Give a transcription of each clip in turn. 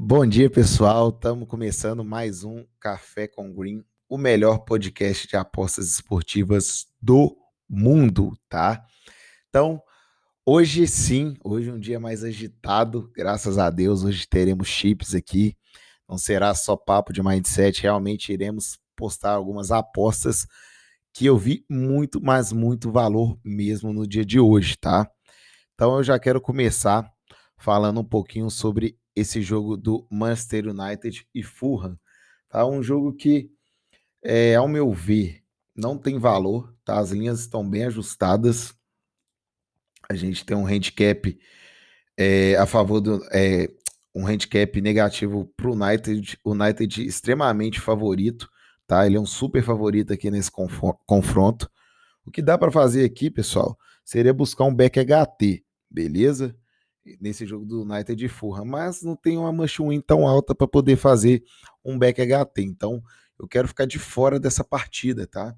Bom dia, pessoal. Estamos começando mais um Café com Green, o melhor podcast de apostas esportivas do mundo, tá? Então, hoje sim, hoje é um dia mais agitado, graças a Deus. Hoje teremos chips aqui. Não será só papo de mindset, realmente iremos postar algumas apostas que eu vi muito, mas muito valor mesmo no dia de hoje, tá? Então eu já quero começar falando um pouquinho sobre esse jogo do Manchester United e Fulham. Tá? Um jogo que, é, ao meu ver, não tem valor, tá? As linhas estão bem ajustadas. A gente tem um handicap é, a favor do. É, um handicap negativo para o United, United extremamente favorito, tá? Ele é um super favorito aqui nesse confronto. O que dá para fazer aqui, pessoal, seria buscar um back HT, beleza? Nesse jogo do United de Fulham, mas não tem uma mancha win tão alta para poder fazer um back HT. Então, eu quero ficar de fora dessa partida, tá?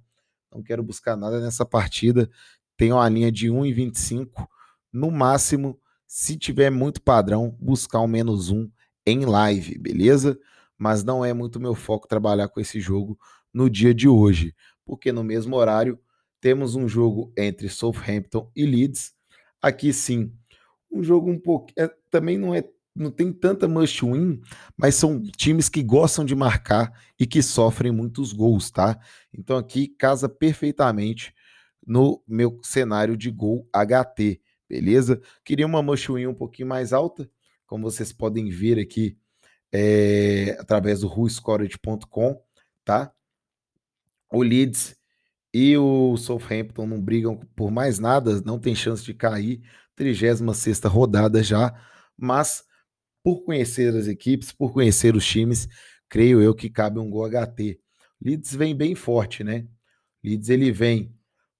Não quero buscar nada nessa partida. Tem uma linha de 1,25. No máximo, se tiver muito padrão, buscar um menos um em live, beleza? Mas não é muito meu foco trabalhar com esse jogo no dia de hoje, porque no mesmo horário temos um jogo entre Southampton e Leeds. Aqui sim, um jogo um pouco. É, também não é. Não tem tanta must win, mas são times que gostam de marcar e que sofrem muitos gols, tá? Então aqui casa perfeitamente no meu cenário de gol HT, beleza? Queria uma must win um pouquinho mais alta, como vocês podem ver aqui é, através do ruescored.com, tá? O Leeds e o Southampton não brigam por mais nada, não tem chance de cair. 36 rodada já, mas por conhecer as equipes, por conhecer os times, creio eu que cabe um gol HT. Leeds vem bem forte, né? Leeds ele vem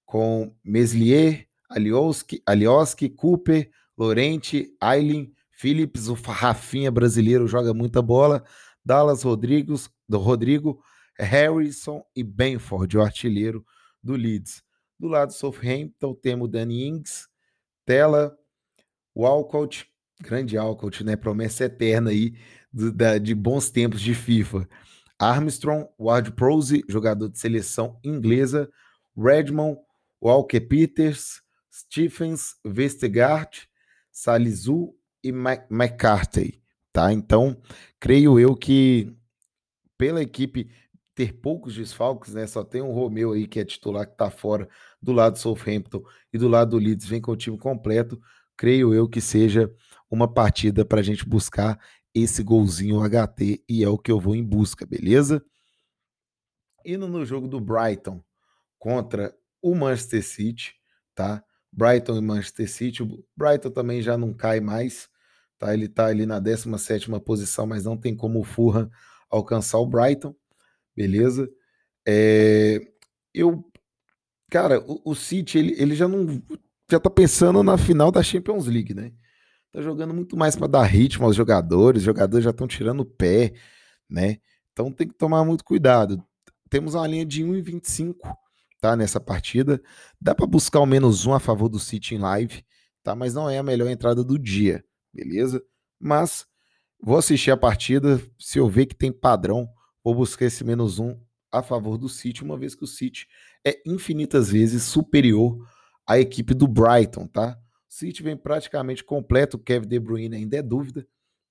com Meslier, Alioski, Alioski Cooper, Lorente, Aileen, Phillips, o Rafinha brasileiro joga muita bola, Dallas Rodrigues, do Rodrigo, Harrison e Benford, o artilheiro do Leeds. Do lado do Southampton temos Danny Ings, Tela, o Alcott, grande Alcott, né? Promessa eterna aí do, da, de bons tempos de FIFA. Armstrong, Ward Prose, jogador de seleção inglesa, Redmond, Walker Peters, Stephens, Vestergaard, Salizu e McCarthy, tá? Então, creio eu que pela equipe ter poucos desfalques, né? Só tem o Romeu aí que é titular que tá fora do lado do Southampton e do lado do Leeds vem com o time completo. Creio eu que seja uma partida para a gente buscar esse golzinho HT e é o que eu vou em busca, beleza? Indo no jogo do Brighton contra o Manchester City, tá? Brighton e Manchester City. O Brighton também já não cai mais, tá? Ele tá ali na 17 posição, mas não tem como o Fulham alcançar o Brighton beleza? É, eu, cara, o, o City ele, ele já não já tá pensando na final da Champions League, né? Tá jogando muito mais para dar ritmo aos jogadores, os jogadores já estão tirando o pé, né? Então tem que tomar muito cuidado. Temos uma linha de 1,25, tá? Nessa partida. Dá para buscar o menos um a favor do City em live, tá? Mas não é a melhor entrada do dia, beleza? Mas vou assistir a partida. Se eu ver que tem padrão, vou buscar esse menos um a favor do City, uma vez que o City é infinitas vezes superior à equipe do Brighton, tá? O City vem praticamente completo, o Kevin De Bruyne ainda é dúvida,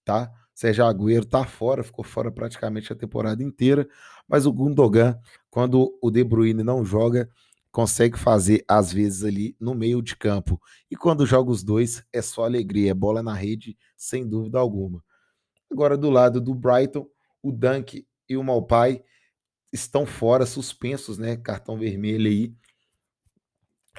tá? Sérgio Agüero tá fora, ficou fora praticamente a temporada inteira, mas o Gundogan, quando o De Bruyne não joga, consegue fazer às vezes ali no meio de campo. E quando joga os dois, é só alegria, é bola na rede, sem dúvida alguma. Agora do lado do Brighton, o Dunk e o Malpai estão fora, suspensos, né? Cartão vermelho aí.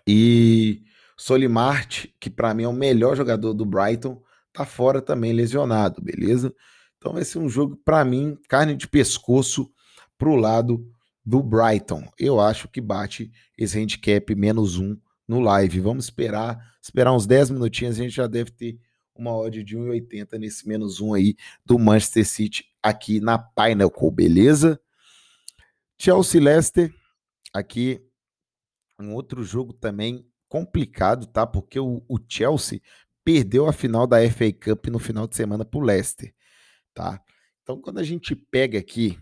E Solimart, que para mim é o melhor jogador do Brighton, tá fora também, lesionado, beleza? Então vai ser um jogo, para mim, carne de pescoço pro lado do Brighton. Eu acho que bate esse handicap menos um no live. Vamos esperar, esperar uns 10 minutinhos, a gente já deve ter uma odd de 1,80 nesse menos um aí do Manchester City aqui na Pinnacle, beleza? Chelsea Leicester, aqui um outro jogo também complicado, tá? Porque o, o, Chelsea perdeu a final da FA Cup no final de semana para o Leicester. tá? Então, quando a gente pega aqui,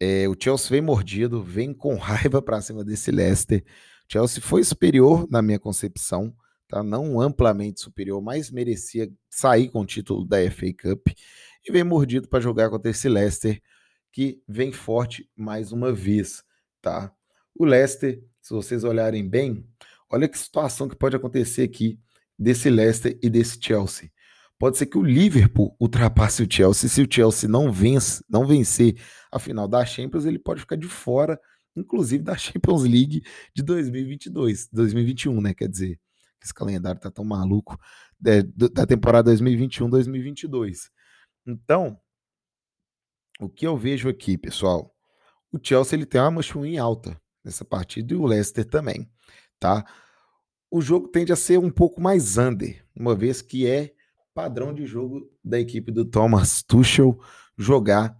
é, o Chelsea vem mordido, vem com raiva para cima desse Leicester. Chelsea foi superior na minha concepção, tá? Não amplamente superior, mas merecia sair com o título da FA Cup e vem mordido para jogar contra esse Leicester que vem forte mais uma vez, tá? O Leicester, se vocês olharem bem, olha que situação que pode acontecer aqui desse Leicester e desse Chelsea. Pode ser que o Liverpool ultrapasse o Chelsea. Se o Chelsea não vence, não vencer a final da Champions, ele pode ficar de fora, inclusive da Champions League de 2022, 2021, né? Quer dizer, esse calendário tá tão maluco é, da temporada 2021-2022. Então, o que eu vejo aqui, pessoal, o Chelsea ele tem uma manchuinha alta nessa partida e o Leicester também, tá? O jogo tende a ser um pouco mais under, uma vez que é padrão de jogo da equipe do Thomas Tuchel jogar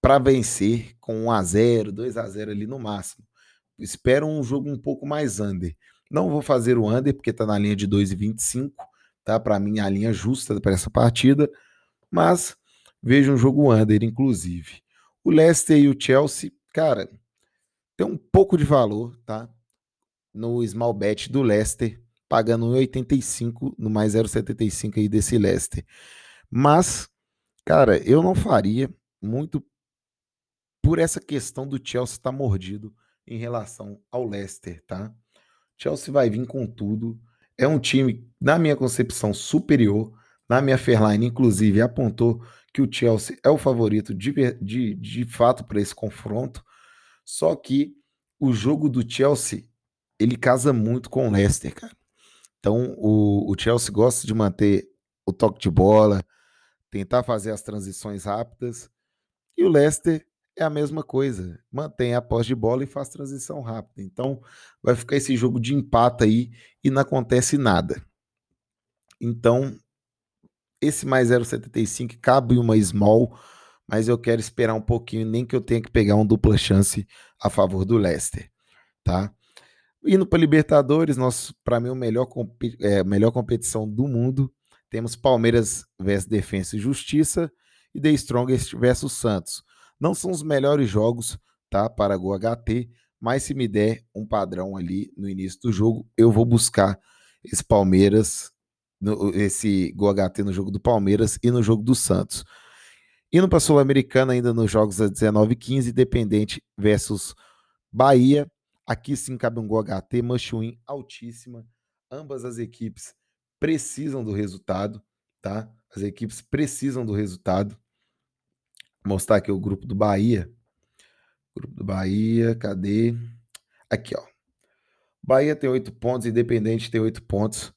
para vencer com 1 a 0, 2 a 0 ali no máximo. Espero um jogo um pouco mais under. Não vou fazer o under porque está na linha de 2,25, tá? Para mim a linha justa para essa partida, mas vejo um jogo under inclusive. O Leicester e o Chelsea, cara, tem um pouco de valor, tá? No small bet do Leicester, pagando 1,85 no mais 0,75 aí desse Leicester. Mas, cara, eu não faria muito por essa questão do Chelsea estar tá mordido em relação ao Leicester, tá? Chelsea vai vir com tudo. É um time, na minha concepção, superior. Na minha Fairline, inclusive, apontou que o Chelsea é o favorito de, de, de fato para esse confronto. Só que o jogo do Chelsea ele casa muito com o Leicester, cara. Então o, o Chelsea gosta de manter o toque de bola, tentar fazer as transições rápidas. E o Leicester é a mesma coisa, mantém a posse de bola e faz transição rápida. Então vai ficar esse jogo de empate aí e não acontece nada. Então esse mais 0,75 cabe uma small, mas eu quero esperar um pouquinho, nem que eu tenha que pegar um dupla chance a favor do Leicester, tá? Indo para Libertadores, para mim o melhor é, melhor competição do mundo. Temos Palmeiras versus Defensa e Justiça e The Strongest versus Santos. Não são os melhores jogos, tá, para o HT, mas se me der um padrão ali no início do jogo, eu vou buscar esse Palmeiras no, esse gol HT no jogo do Palmeiras e no jogo do Santos. Indo para a Sul-Americana, ainda nos jogos a 19 15, Independente versus Bahia. Aqui sim cabe um gol HT, altíssima. Ambas as equipes precisam do resultado, tá? As equipes precisam do resultado. Mostrar aqui o grupo do Bahia. Grupo do Bahia, cadê? Aqui, ó. Bahia tem oito pontos, Independente tem oito pontos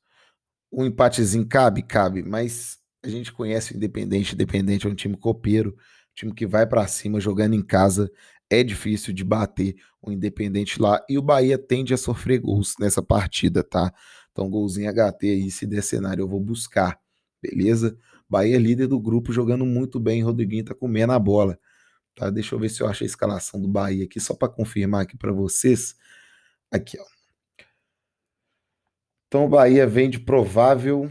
um empatezinho cabe? Cabe, mas a gente conhece o Independente. Independente é um time copeiro, time que vai para cima jogando em casa. É difícil de bater o Independente lá. E o Bahia tende a sofrer gols nessa partida, tá? Então, golzinho HT aí, se der cenário, eu vou buscar, beleza? Bahia é líder do grupo, jogando muito bem. Rodriguinho tá comendo a bola. Tá? Deixa eu ver se eu acho a escalação do Bahia aqui, só para confirmar aqui para vocês. Aqui, ó. Então o Bahia vem de provável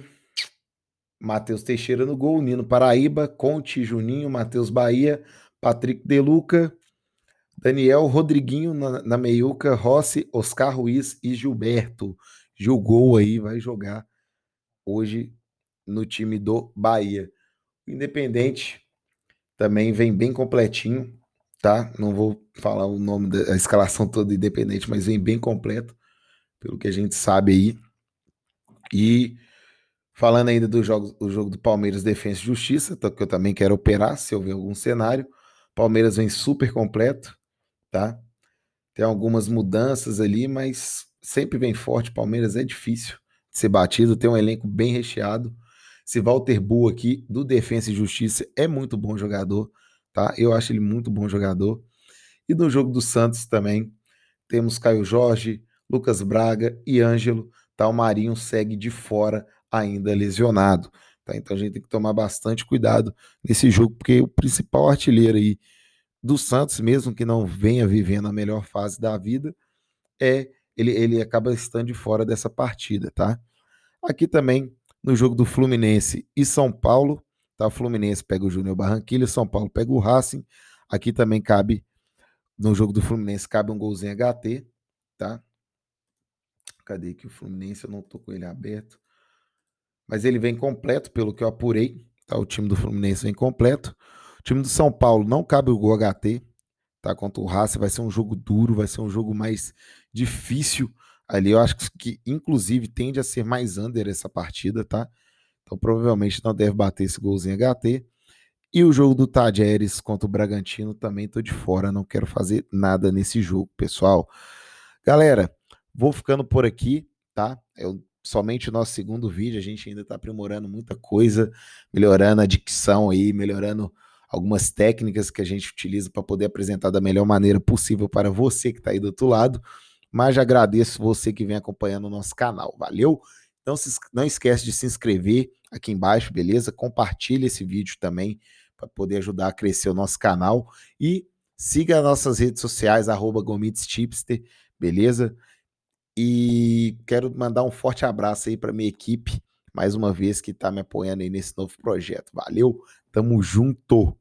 Matheus Teixeira no gol, Nino Paraíba, Conte, Juninho, Matheus Bahia, Patrick Deluca, Daniel Rodriguinho na, na meiuca, Rossi, Oscar Ruiz e Gilberto. Gil aí, vai jogar hoje no time do Bahia. O Independente também vem bem completinho, tá? Não vou falar o nome da escalação toda do Independente, mas vem bem completo, pelo que a gente sabe aí. E falando ainda do jogo, do jogo do Palmeiras Defesa e Justiça, que eu também quero operar se houver algum cenário. Palmeiras vem super completo, tá? Tem algumas mudanças ali, mas sempre vem forte. Palmeiras é difícil de ser batido, tem um elenco bem recheado. Esse Walter Bu aqui, do Defesa e Justiça, é muito bom jogador, tá? Eu acho ele muito bom jogador. E no jogo do Santos também, temos Caio Jorge, Lucas Braga e Ângelo tá? O Marinho segue de fora ainda lesionado, tá? Então a gente tem que tomar bastante cuidado nesse jogo, porque o principal artilheiro aí do Santos, mesmo que não venha vivendo a melhor fase da vida, é ele, ele acaba estando de fora dessa partida, tá? Aqui também no jogo do Fluminense e São Paulo, tá? tá? Fluminense pega o Júnior Barranquilla, São Paulo pega o Racing. Aqui também cabe, no jogo do Fluminense, cabe um golzinho HT, tá? Cadê aqui o Fluminense? Eu não tô com ele aberto. Mas ele vem completo, pelo que eu apurei, tá? O time do Fluminense vem completo. O time do São Paulo não cabe o gol HT, tá? Contra o Racing vai ser um jogo duro, vai ser um jogo mais difícil ali. Eu acho que, inclusive, tende a ser mais under essa partida, tá? Então, provavelmente não deve bater esse golzinho HT. E o jogo do Tajeres contra o Bragantino também tô de fora, não quero fazer nada nesse jogo, pessoal. Galera, vou ficando por aqui, tá? É somente o nosso segundo vídeo, a gente ainda está aprimorando muita coisa, melhorando a dicção aí, melhorando algumas técnicas que a gente utiliza para poder apresentar da melhor maneira possível para você que está aí do outro lado. Mas já agradeço você que vem acompanhando o nosso canal. Valeu? Então se, não esquece de se inscrever aqui embaixo, beleza? Compartilhe esse vídeo também para poder ajudar a crescer o nosso canal e siga as nossas redes sociais @gomitstipster, beleza? E quero mandar um forte abraço aí para minha equipe, mais uma vez que está me apoiando aí nesse novo projeto. Valeu, tamo junto.